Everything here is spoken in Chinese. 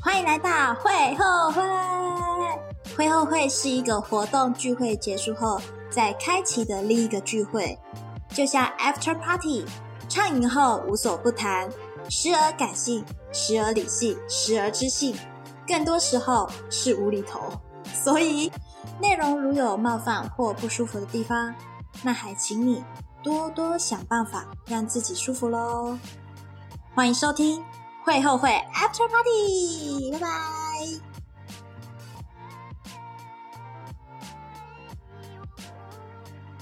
欢迎来到会后会。会后会是一个活动聚会结束后再开启的另一个聚会，就像 after party，畅饮后无所不谈，时而感性，时而理性，时而知性，更多时候是无厘头。所以，内容如有冒犯或不舒服的地方，那还请你多多想办法让自己舒服喽。欢迎收听会后会 after party，拜拜。